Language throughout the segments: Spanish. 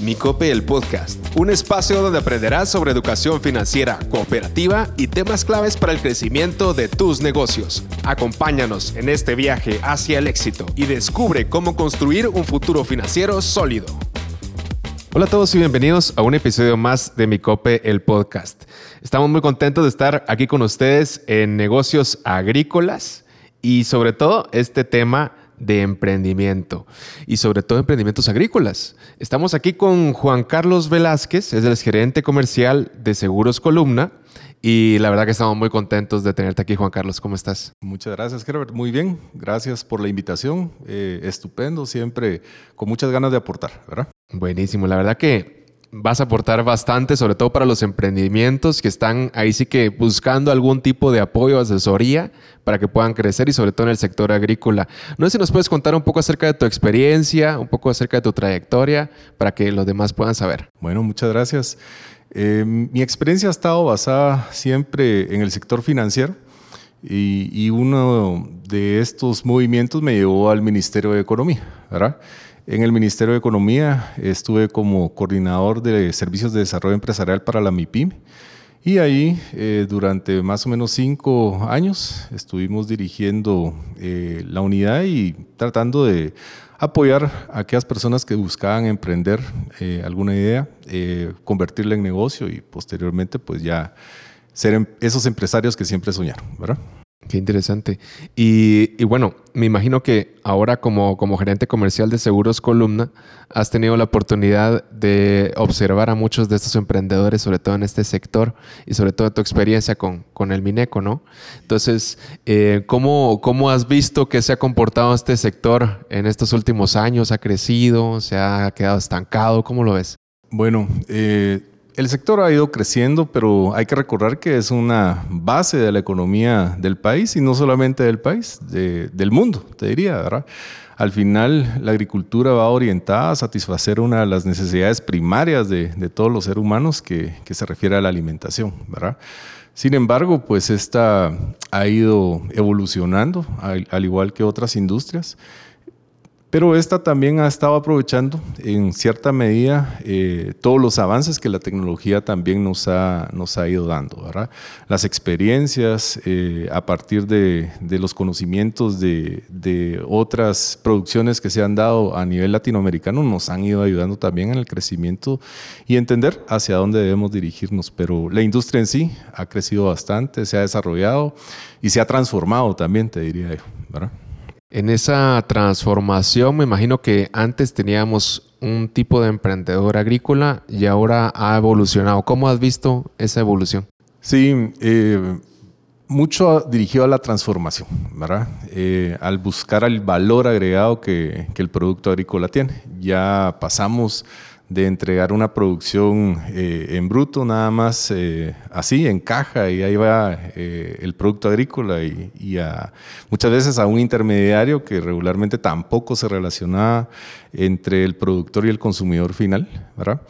Micope el Podcast, un espacio donde aprenderás sobre educación financiera, cooperativa y temas claves para el crecimiento de tus negocios. Acompáñanos en este viaje hacia el éxito y descubre cómo construir un futuro financiero sólido. Hola a todos y bienvenidos a un episodio más de Micope el Podcast. Estamos muy contentos de estar aquí con ustedes en negocios agrícolas y sobre todo este tema de emprendimiento y sobre todo emprendimientos agrícolas. Estamos aquí con Juan Carlos Velázquez, es el gerente comercial de Seguros Columna y la verdad que estamos muy contentos de tenerte aquí, Juan Carlos. ¿Cómo estás? Muchas gracias, Herbert. Muy bien. Gracias por la invitación. Eh, estupendo, siempre con muchas ganas de aportar, ¿verdad? Buenísimo. La verdad que vas a aportar bastante, sobre todo para los emprendimientos que están ahí sí que buscando algún tipo de apoyo, asesoría para que puedan crecer y sobre todo en el sector agrícola. No sé si nos puedes contar un poco acerca de tu experiencia, un poco acerca de tu trayectoria, para que los demás puedan saber. Bueno, muchas gracias. Eh, mi experiencia ha estado basada siempre en el sector financiero y, y uno de estos movimientos me llevó al Ministerio de Economía, ¿verdad? En el Ministerio de Economía estuve como coordinador de servicios de desarrollo empresarial para la MIPIM y ahí eh, durante más o menos cinco años estuvimos dirigiendo eh, la unidad y tratando de apoyar a aquellas personas que buscaban emprender eh, alguna idea, convertirla en negocio y posteriormente pues ya ser em, esos empresarios que siempre soñaron, ¿verdad? Qué interesante. Y, bueno, me imagino que ahora como, como gerente comercial de Seguros Columna, has tenido la oportunidad de observar a muchos de estos emprendedores, sobre todo en este sector, y sobre todo tu experiencia con, con el Mineco, ¿no? Entonces, eh, ¿cómo, ¿cómo has visto que se ha comportado este sector en estos últimos años? ¿Ha crecido? ¿Se ha quedado estancado? ¿Cómo lo ves? Bueno, eh, el sector ha ido creciendo, pero hay que recordar que es una base de la economía del país y no solamente del país, del mundo, te diría, ¿verdad? Al final, la agricultura va orientada a satisfacer una de las necesidades primarias de, todos los seres humanos que, se refiere a la alimentación, ¿verdad? Sin embargo, pues esta ha ido evolucionando, al igual que otras industrias. Pero esta también ha estado aprovechando en cierta medida eh, todos los avances que la tecnología también nos ha, nos ha ido dando. ¿verdad? Las experiencias eh, a partir de, de los conocimientos de, de, otras producciones que se han dado a nivel latinoamericano nos han ido ayudando también en el crecimiento y entender hacia dónde debemos dirigirnos. Pero la industria en sí ha crecido bastante, se ha desarrollado y se ha transformado también, te diría yo. ¿verdad? En esa transformación, me imagino que antes teníamos un tipo de emprendedor agrícola y ahora ha evolucionado. ¿Cómo has visto esa evolución? Sí, eh, mucho dirigido a la transformación, ¿verdad? Eh, al buscar el valor agregado que, que el producto agrícola tiene. Ya pasamos de entregar una producción eh, en bruto, nada más eh, así, en caja, y ahí va eh, el producto agrícola y, muchas veces a un intermediario que regularmente tampoco se relaciona entre el productor y el consumidor final, ¿verdad?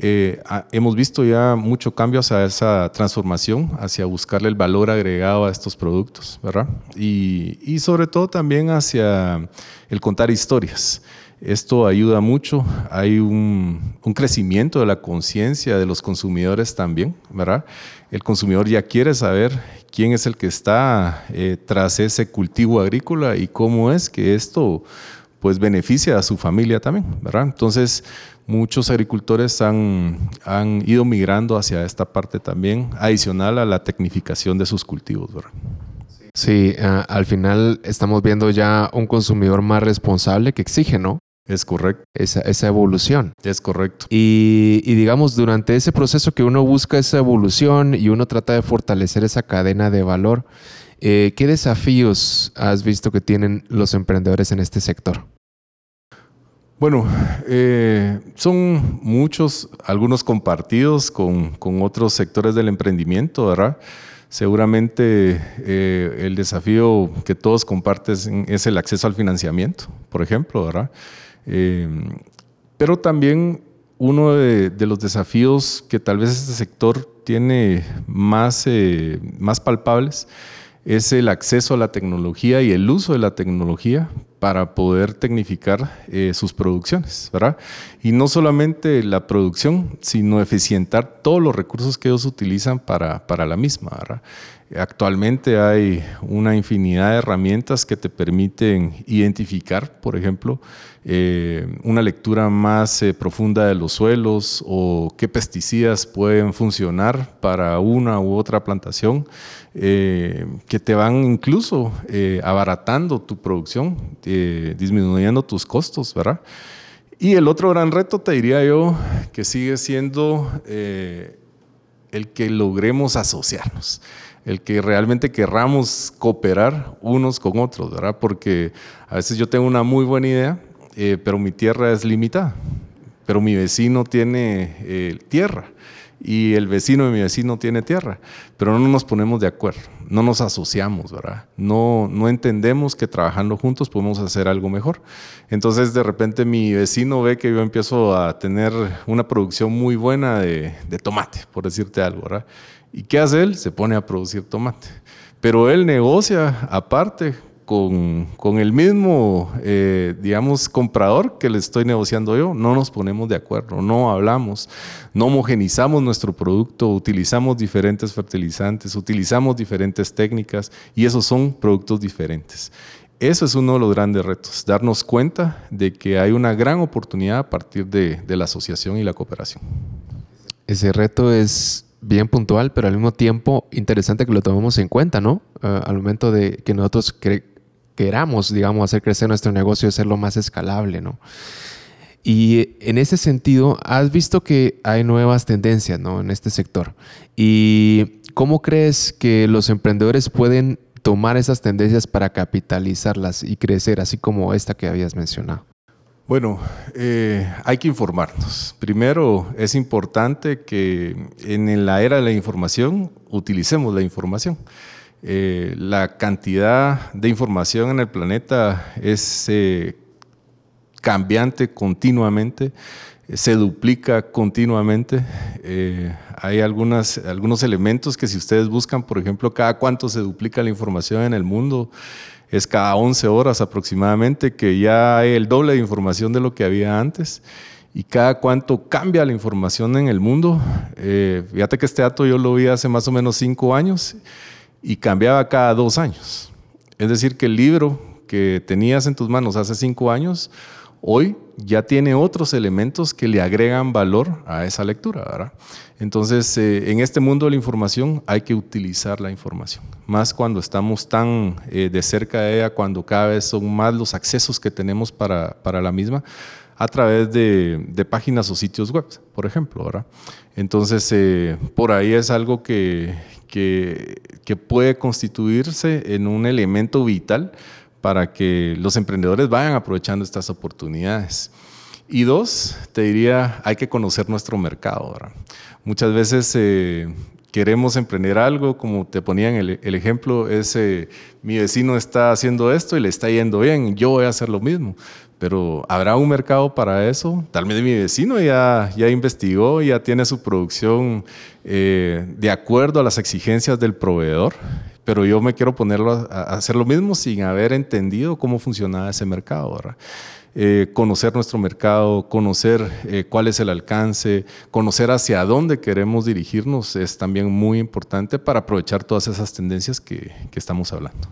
Hemos visto ya mucho cambio hacia esa transformación, hacia buscarle el valor agregado a estos productos, ¿verdad? Y, y sobre todo también hacia el contar historias. Esto ayuda mucho, hay un, crecimiento de la conciencia de los consumidores también, ¿verdad? El consumidor ya quiere saber quién es el que está eh, tras ese cultivo agrícola y cómo es que esto pues beneficia a su familia también, ¿verdad? Entonces, muchos agricultores han, han ido migrando hacia esta parte también, adicional a la tecnificación de sus cultivos, ¿verdad? Sí, al final estamos viendo ya un consumidor más responsable que exige, ¿no? Es correcto. Esa, esa evolución. Es correcto. Y, digamos, durante ese proceso que uno busca esa evolución y uno trata de fortalecer esa cadena de valor, eh, ¿qué desafíos has visto que tienen los emprendedores en este sector? Bueno, eh, son muchos, algunos compartidos con, otros sectores del emprendimiento, ¿verdad? Seguramente eh, el desafío que todos comparten es el acceso al financiamiento, por ejemplo, ¿verdad? Pero también uno de, los desafíos que tal vez este sector tiene más, más palpables es el acceso a la tecnología y el uso de la tecnología para poder tecnificar eh, sus producciones, ¿verdad? Y no solamente la producción, sino eficientar todos los recursos que ellos utilizan para, para la misma, ¿verdad? Actualmente hay una infinidad de herramientas que te permiten identificar, por ejemplo, eh, una lectura más eh, profunda de los suelos o qué pesticidas pueden funcionar para una u otra plantación, eh, que te van incluso abaratando tu producción, disminuyendo tus costos, ¿verdad? Y el otro gran reto, te diría yo, que sigue siendo el que logremos asociarnos el que realmente querramos cooperar unos con otros, ¿verdad? Porque a veces yo tengo una muy buena idea, eh, pero mi tierra es limitada, pero mi vecino tiene eh, tierra y el vecino de mi vecino tiene tierra, pero no nos ponemos de acuerdo, no nos asociamos, ¿verdad? No, no entendemos que trabajando juntos podemos hacer algo mejor. Entonces de repente mi vecino ve que yo empiezo a tener una producción muy buena de, de tomate, por decirte algo, ¿verdad? ¿Y qué hace él? Se pone a producir tomate. Pero él negocia aparte con, con el mismo, eh, digamos, comprador que le estoy negociando yo. No nos ponemos de acuerdo, no hablamos, no homogenizamos nuestro producto, utilizamos diferentes fertilizantes, utilizamos diferentes técnicas y esos son productos diferentes. Eso es uno de los grandes retos, darnos cuenta de que hay una gran oportunidad a partir de, de la asociación y la cooperación. Ese reto es bien puntual, pero al mismo tiempo interesante que lo tomemos en cuenta, ¿no? Eh, al momento de que nosotros queramos, digamos, hacer crecer nuestro negocio y hacerlo más escalable, ¿no? Y en ese sentido, has visto que hay nuevas tendencias, ¿no? En este sector. ¿Y cómo crees que los emprendedores pueden tomar esas tendencias para capitalizarlas y crecer, así como esta que habías mencionado? Bueno, eh, hay que informarnos. Primero, es importante que en la era de la información utilicemos la información. Eh, la cantidad de información en el planeta es eh, cambiante continuamente, se duplica continuamente. hay algunas, algunos elementos que si ustedes buscan, por ejemplo, cada cuánto se duplica la información en el mundo, es cada 11 horas aproximadamente, que ya hay el doble de información de lo que había antes. Y cada cuánto cambia la información en el mundo. Eh, fíjate que este dato yo lo vi hace más o menos 5 años y cambiaba cada 2 años. Es decir, que el libro que tenías en tus manos hace 5 años, hoy ya tiene otros elementos que le agregan valor a esa lectura, ¿verdad? Entonces, eh, en este mundo de la información hay que utilizar la información, más cuando estamos tan eh, de cerca de ella, cuando cada vez son más los accesos que tenemos para, para la misma a través de, de, páginas o sitios web, por ejemplo, ¿verdad? Entonces, eh, por ahí es algo que, que, que puede constituirse en un elemento vital para que los emprendedores vayan aprovechando estas oportunidades. Y dos, te diría, hay que conocer nuestro mercado. Muchas veces eh, queremos emprender algo, como te ponían el, el ejemplo, es eh, mi vecino está haciendo esto y le está yendo bien, yo voy a hacer lo mismo. Pero ¿habrá un mercado para eso? Tal vez mi vecino ya, ya investigó, ya tiene su producción eh, de acuerdo a las exigencias del proveedor pero yo me quiero ponerlo a, hacer lo mismo sin haber entendido cómo funcionaba ese mercado. Eh, conocer nuestro mercado, conocer eh, cuál es el alcance, conocer hacia dónde queremos dirigirnos es también muy importante para aprovechar todas esas tendencias que, que estamos hablando.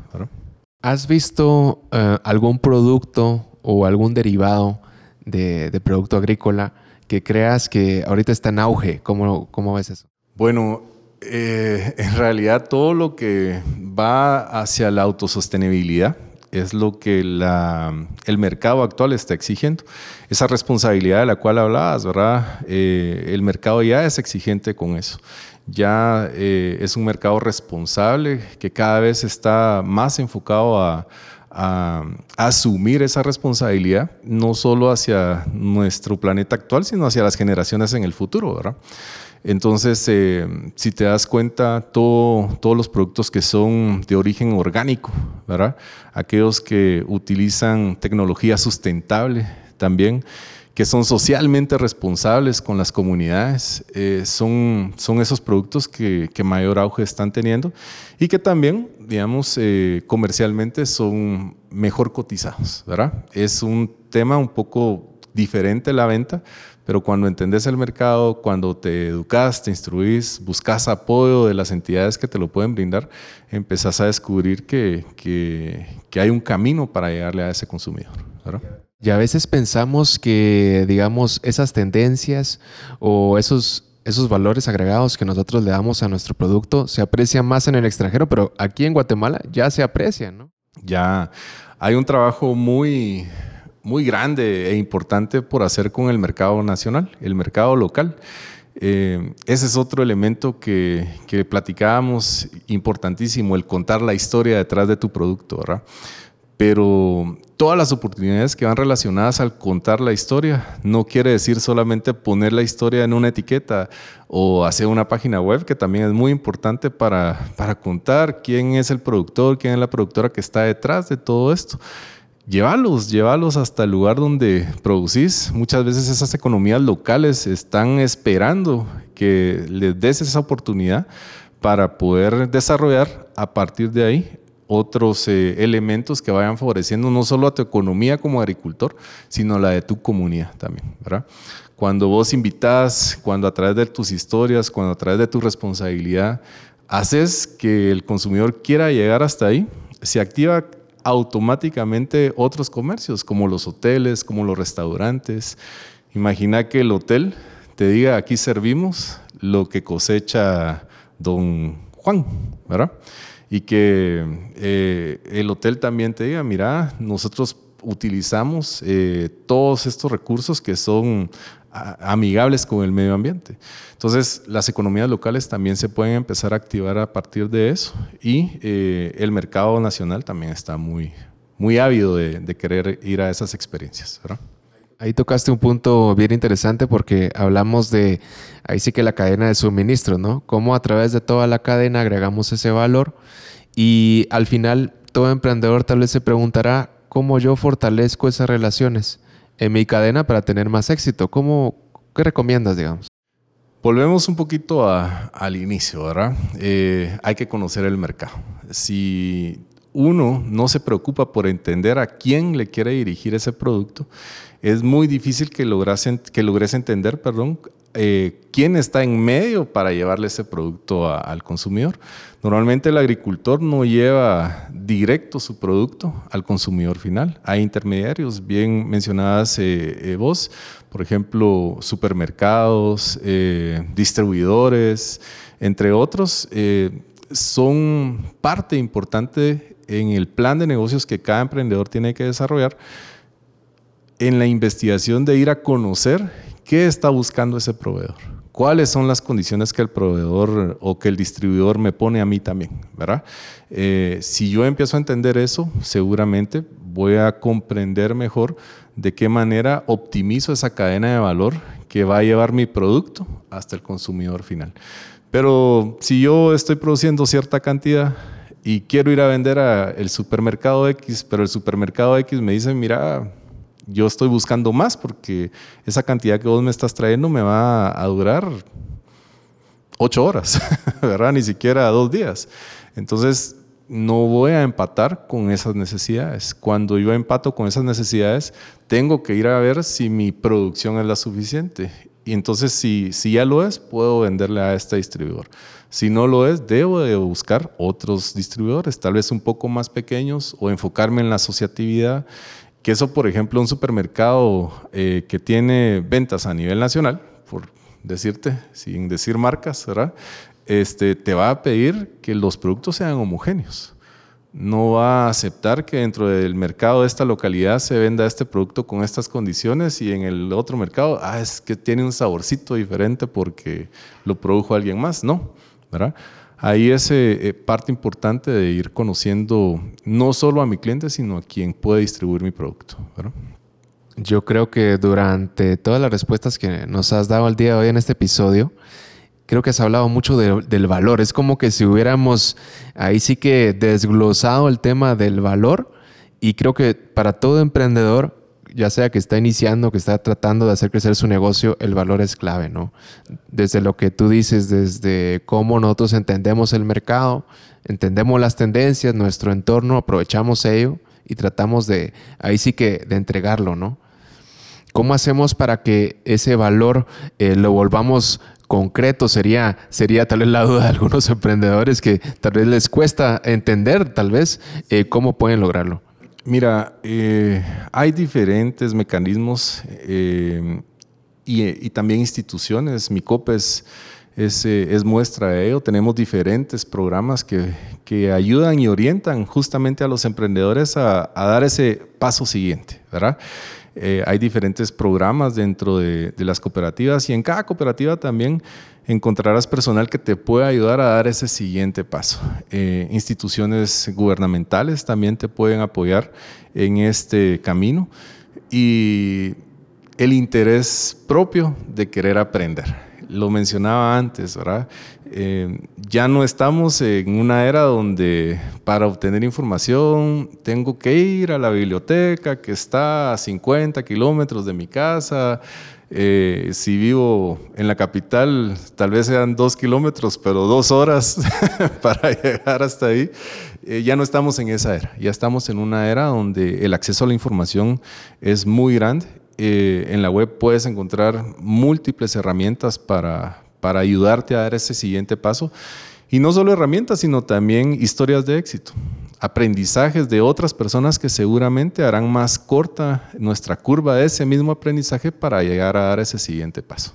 ¿Has visto eh, algún producto o algún derivado de, de, producto agrícola que creas que ahorita está en auge? ¿Cómo, cómo ves eso? Bueno, eh, en realidad todo lo que va hacia la autosostenibilidad es lo que el mercado actual está exigiendo. Esa responsabilidad de la cual hablabas, ¿verdad? Eh, el mercado ya es exigente con eso. Ya eh, es un mercado responsable que cada vez está más enfocado a, a, asumir esa responsabilidad, no solo hacia nuestro planeta actual, sino hacia las generaciones en el futuro, ¿verdad? Entonces, eh, si te das cuenta, todos los productos que son de origen orgánico, ¿verdad? Aquellos que utilizan tecnología sustentable también, que son socialmente responsables con las comunidades, eh, son, esos productos que, que, mayor auge están teniendo y que también, digamos, eh, comercialmente son mejor cotizados, ¿verdad? Es un tema un poco diferente la venta, pero cuando entendés el mercado, cuando te educas, te instruís, buscas apoyo de las entidades que te lo pueden brindar, empezás a descubrir que, que, que hay un camino para llegarle a ese consumidor. ¿verdad? Y a veces pensamos que, digamos, esas tendencias o esos, esos valores agregados que nosotros le damos a nuestro producto se aprecian más en el extranjero, pero aquí en Guatemala ya se aprecian, ¿no? Ya hay un trabajo muy, muy grande e importante por hacer con el mercado nacional, el mercado local. Eh, ese es otro elemento que, que platicábamos importantísimo, el contar la historia detrás de tu producto, ¿verdad? pero todas las oportunidades que van relacionadas al contar la historia no quiere decir solamente poner la historia en una etiqueta o hacer una página web, que también es muy importante para, para contar quién es el productor, quién es la productora que está detrás de todo esto. Llévalos, llévalos hasta el lugar donde producís. Muchas veces esas economías locales están esperando que les des esa oportunidad para poder desarrollar a partir de ahí otros eh, elementos que vayan favoreciendo no solo a tu economía como agricultor, sino la de tu comunidad también, ¿verdad? Cuando vos invitas, cuando a través de tus historias, cuando a través de tu responsabilidad, haces que el consumidor quiera llegar hasta ahí, se activa automáticamente otros comercios, como los hoteles, como los restaurantes. Imagina que el hotel te diga, aquí servimos lo que cosecha don Juan, ¿verdad? y que eh, el hotel también te diga, mira, nosotros utilizamos eh, todos estos recursos que son amigables con el medio ambiente. Entonces, las economías locales también se pueden empezar a activar a partir de eso y eh, el mercado nacional también está muy, muy ávido de, querer ir a esas experiencias. Ahí tocaste un punto bien interesante porque hablamos de, ahí sí que la cadena de suministro, ¿no? Cómo a través de toda la cadena agregamos ese valor y al final todo emprendedor tal vez se preguntará cómo yo fortalezco esas relaciones en mi cadena para tener más éxito. ¿Cómo, ¿Qué recomiendas, digamos? Volvemos un poquito al inicio, ¿verdad? Eh, hay que conocer el mercado. Si uno no se preocupa por entender a quién le quiere dirigir ese producto, es muy difícil que, que logres entender perdón, eh, quién está en medio para llevarle ese producto al consumidor. Normalmente el agricultor no lleva directo su producto al consumidor final. Hay intermediarios, bien mencionadas eh, eh, vos, por ejemplo, supermercados, distribuidores, entre otros, son parte importante en el plan de negocios que cada emprendedor tiene que desarrollar en la investigación de ir a conocer qué está buscando ese proveedor. ¿Cuáles son las condiciones que el proveedor o que el distribuidor me pone a mí también? ¿verdad? Eh, si yo empiezo a entender eso, seguramente voy a comprender mejor de qué manera optimizo esa cadena de valor que va a llevar mi producto hasta el consumidor final. Pero si yo estoy produciendo cierta cantidad y quiero ir a vender al supermercado X, pero el supermercado X me dice, mira, yo estoy buscando más porque esa cantidad que vos me estás trayendo me va a durar ocho horas, ¿verdad? Ni siquiera dos días. Entonces, no voy a empatar con esas necesidades. Cuando yo empato con esas necesidades, tengo que ir a ver si mi producción es la suficiente. Y entonces, si, si ya lo es, puedo venderle a este distribuidor. Si no lo es, debo de buscar otros distribuidores, tal vez un poco más pequeños, o enfocarme en la asociatividad que eso, por ejemplo, un supermercado eh, que tiene ventas a nivel nacional, por decirte, sin decir marcas. Este, te va a pedir que los productos sean homogéneos. No va a aceptar que dentro del mercado de esta localidad se venda este producto con estas condiciones y en el otro mercado, ah, es que tiene un saborcito diferente porque lo produjo alguien más. No, ¿verdad? Ahí es eh, parte importante de ir conociendo no solo a mi cliente, sino a quien puede distribuir mi producto. Yo creo que durante todas las respuestas que nos has dado el día de hoy en este episodio, creo que has hablado mucho del valor. Es como que si hubiéramos ahí sí que desglosado el tema del valor y creo que para todo emprendedor ya sea que está iniciando, que está tratando de hacer crecer su negocio, el valor es clave, ¿no? Desde lo que tú dices, desde cómo nosotros entendemos el mercado, entendemos las tendencias, nuestro entorno, aprovechamos ello y tratamos de, ahí sí que, de entregarlo, ¿no? ¿Cómo hacemos para que ese valor eh, lo volvamos concreto? Sería, sería tal vez la duda de algunos emprendedores que tal vez les cuesta entender, tal vez, eh, cómo pueden lograrlo. Mira, eh, hay diferentes mecanismos y, también instituciones. Mi es, es, muestra de ello. Tenemos diferentes programas que, que, ayudan y orientan justamente a los emprendedores a, dar ese paso siguiente, ¿verdad? Eh, hay diferentes programas dentro de, las cooperativas y en cada cooperativa también encontrarás personal que te pueda ayudar a dar ese siguiente paso. Eh, instituciones gubernamentales también te pueden apoyar en este camino y el interés propio de querer aprender lo mencionaba antes, ¿verdad? Eh, ya no estamos en una era donde para obtener información tengo que ir a la biblioteca que está a 50 kilómetros de mi casa. Eh, si vivo en la capital, tal vez sean dos kilómetros, pero dos horas para llegar hasta ahí. Eh, ya no estamos en esa era, ya estamos en una era donde el acceso a la información es muy grande eh, en la web puedes encontrar múltiples herramientas para, para ayudarte a dar ese siguiente paso. Y no solo herramientas, sino también historias de éxito, aprendizajes de otras personas que seguramente harán más corta nuestra curva de ese mismo aprendizaje para llegar a dar ese siguiente paso.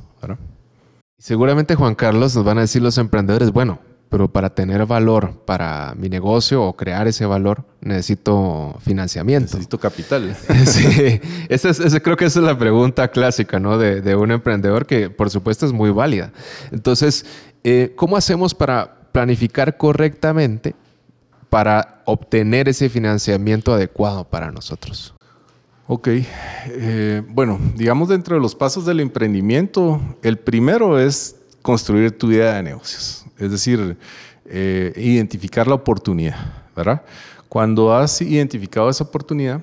Seguramente Juan Carlos nos van a decir los emprendedores, bueno, pero para tener valor para mi negocio o crear ese valor necesito financiamiento. Necesito capital. sí, esa, es, creo que esa es la pregunta clásica ¿no? de, un emprendedor que por supuesto es muy válida. Entonces, eh, ¿cómo hacemos para planificar correctamente para obtener ese financiamiento adecuado para nosotros? Ok, eh, bueno, digamos dentro de los pasos del emprendimiento, el primero es construir tu idea de negocios es decir, eh, identificar la oportunidad, ¿verdad? Cuando has identificado esa oportunidad,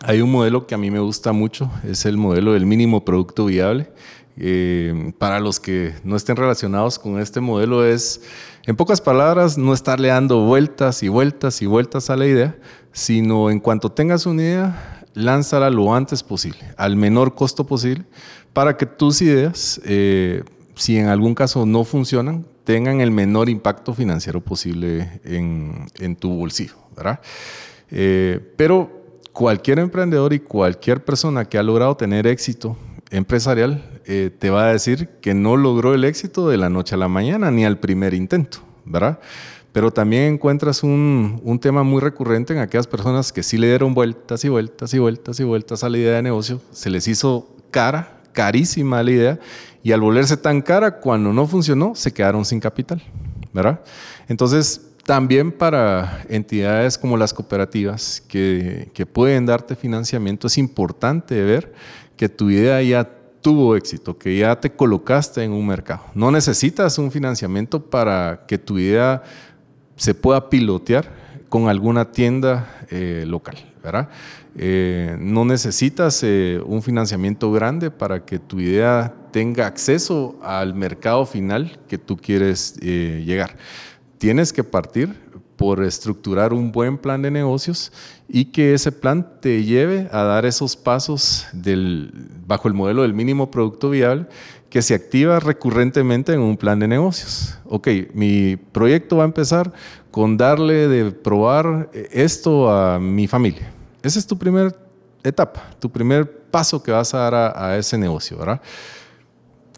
hay un modelo que a mí me gusta mucho, es el modelo del mínimo producto viable. Eh, para los que no estén relacionados con este modelo es, en pocas palabras, no estarle dando vueltas y vueltas y vueltas a la idea, sino en cuanto tengas una idea, lánzala lo antes posible, al menor costo posible, para que tus ideas, eh, si en algún caso no funcionan, tengan el menor impacto financiero posible en, tu bolsillo, ¿verdad? Eh, pero cualquier emprendedor y cualquier persona que ha logrado tener éxito empresarial eh, te va a decir que no logró el éxito de la noche a la mañana ni al primer intento, ¿verdad? Pero también encuentras un, un, tema muy recurrente en aquellas personas que sí le dieron vueltas y vueltas y vueltas y vueltas a la idea de negocio, se les hizo cara, carísima la idea y al volverse tan cara, cuando no funcionó, se quedaron sin capital, ¿verdad? Entonces, también para entidades como las cooperativas que, que pueden darte financiamiento, es importante ver que tu idea ya tuvo éxito, que ya te colocaste en un mercado. No necesitas un financiamiento para que tu idea se pueda pilotear con alguna tienda eh, local, ¿verdad? Eh, no necesitas eh, un financiamiento grande para que tu idea tenga acceso al mercado final que tú quieres llegar. Tienes que partir por estructurar un buen plan de negocios y que ese plan te lleve a dar esos pasos del, bajo el modelo del mínimo producto viable que se activa recurrentemente en un plan de negocios. Ok, mi proyecto va a empezar con darle de probar esto a mi familia esa es tu primera etapa, tu primer paso que vas a dar a, ese negocio, ¿verdad?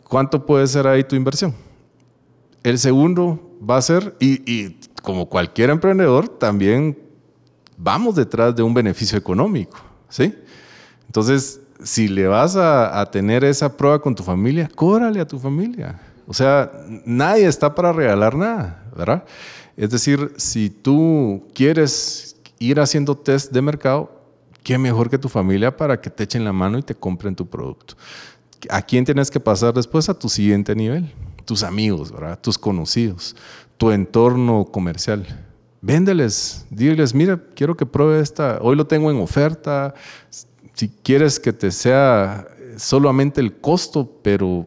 ¿Cuánto puede ser ahí tu inversión? El segundo va a ser, y, como cualquier emprendedor, también vamos detrás de un beneficio económico, ¿sí? Entonces, si le vas a, tener esa prueba con tu familia, cóbrale a tu familia. O sea, nadie está para regalar nada, ¿verdad? Es decir, si tú quieres ir haciendo test de mercado, qué mejor que tu familia para que te echen la mano y te compren tu producto. ¿A quién tienes que pasar después? A tu siguiente nivel. Tus amigos, ¿verdad? tus conocidos, tu entorno comercial. Véndeles, diles, mira, quiero que pruebe esta, hoy lo tengo en oferta, si quieres que te sea solamente el costo, pero,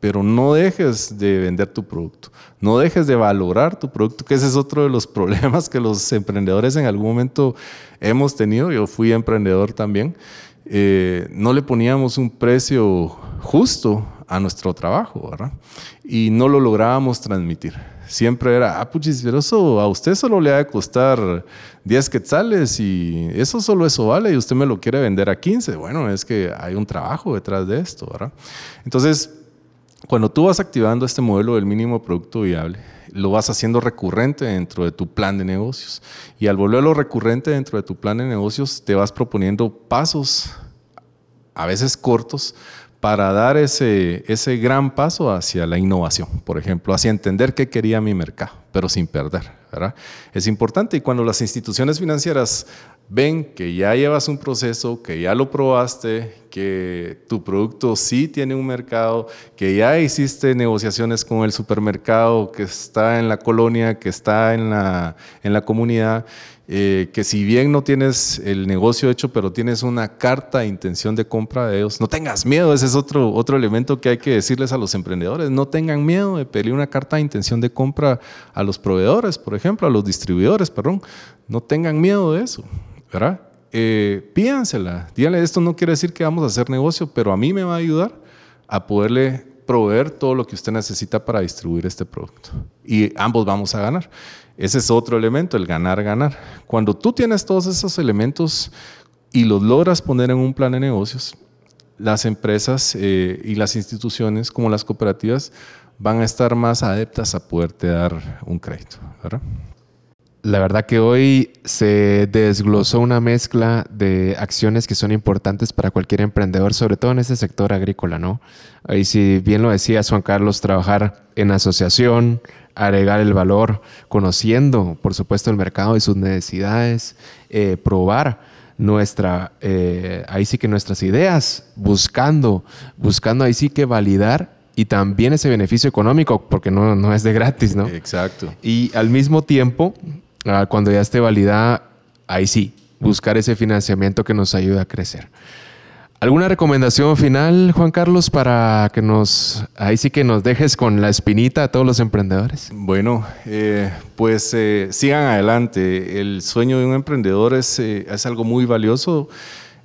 pero no dejes de vender tu producto, no dejes de valorar tu producto, que ese es otro de los problemas que los emprendedores en algún momento hemos tenido. Yo fui emprendedor también. Eh, no le poníamos un precio justo a nuestro trabajo, ¿verdad? Y no lo lográbamos transmitir. Siempre era, ah, puchis, pero eso a usted solo le ha de costar 10 quetzales y eso solo eso vale y usted me lo quiere vender a 15. Bueno, es que hay un trabajo detrás de esto, ¿verdad? Entonces, cuando tú vas activando este modelo del mínimo producto viable, lo vas haciendo recurrente dentro de tu plan de negocios. Y al volverlo recurrente dentro de tu plan de negocios, te vas proponiendo pasos, a veces cortos, para dar ese, ese gran paso hacia la innovación, por ejemplo, hacia entender qué quería mi mercado, pero sin perder. ¿verdad? Es importante y cuando las instituciones financieras ven que ya llevas un proceso, que ya lo probaste, que tu producto sí tiene un mercado, que ya hiciste negociaciones con el supermercado que está en la colonia, que está en la, en la comunidad, eh, que si bien no tienes el negocio hecho, pero tienes una carta de intención de compra de ellos, no tengas miedo, ese es otro, otro elemento que hay que decirles a los emprendedores, no tengan miedo de pedir una carta de intención de compra a los proveedores, por ejemplo, a los distribuidores, perdón, no tengan miedo de eso, ¿verdad? Eh, pídansela, díganle, esto no quiere decir que vamos a hacer negocio, pero a mí me va a ayudar a poderle proveer todo lo que usted necesita para distribuir este producto. Y ambos vamos a ganar. Ese es otro elemento, el ganar, ganar. Cuando tú tienes todos esos elementos y los logras poner en un plan de negocios, las empresas eh, y las instituciones como las cooperativas van a estar más adeptas a poderte dar un crédito. La verdad que hoy se desglosó una mezcla de acciones que son importantes para cualquier emprendedor, sobre todo en este sector agrícola, ¿no? Ahí si bien lo decía Juan Carlos, trabajar en asociación, agregar el valor, conociendo, por supuesto, el mercado y sus necesidades, eh, probar nuestra, eh, ahí sí que nuestras ideas, buscando, buscando ahí sí que validar y también ese beneficio económico, porque no, no es de gratis, ¿no? Exacto. Y al mismo tiempo, ah, cuando ya esté validada, ahí sí, buscar ese financiamiento que nos ayude a crecer. ¿Alguna recomendación final, Juan Carlos, para que nos, ahí sí que nos dejes con la espinita a todos los emprendedores? Bueno, eh, pues eh, sigan adelante. El sueño de un emprendedor es, eh, es algo muy valioso.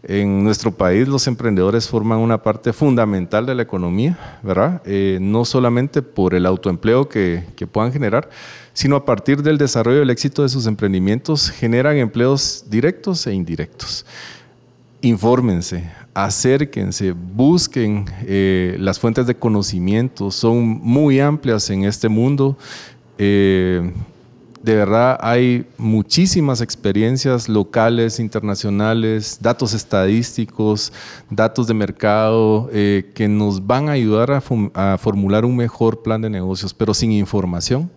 En nuestro país los emprendedores forman una parte fundamental de la economía, ¿verdad? no solamente por el autoempleo que, que puedan generar, sino a partir del desarrollo y el éxito de sus emprendimientos generan empleos directos e indirectos infórmense, acérquense, busquen eh, las fuentes de conocimiento, son muy amplias en este mundo. Eh, de verdad hay muchísimas experiencias locales, internacionales, datos estadísticos, datos de mercado eh, que nos van a ayudar a, formular un mejor plan de negocios, pero sin información.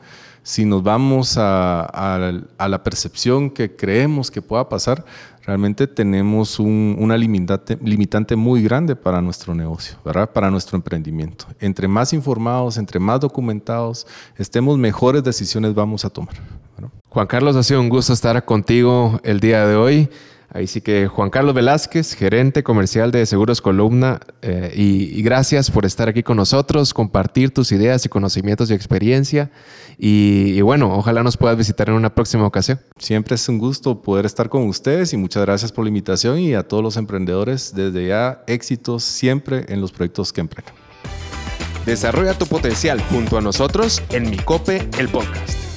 Si nos vamos a la percepción que creemos que pueda pasar, realmente tenemos una limitante, muy grande para nuestro negocio, ¿verdad? para nuestro emprendimiento. Entre más informados, entre más documentados estemos, mejores decisiones vamos a tomar. Juan Carlos, ha sido un gusto estar contigo el día de hoy. Ahí sí que Juan Carlos Velázquez, gerente comercial de Seguros Columna, eh, y, gracias por estar aquí con nosotros, compartir tus ideas y conocimientos y experiencia. Y, bueno, ojalá nos puedas visitar en una próxima ocasión. Siempre es un gusto poder estar con ustedes y muchas gracias por la invitación y a todos los emprendedores desde ya éxitos siempre en los proyectos que emprendan. Desarrolla tu potencial junto a nosotros en Micope, el podcast.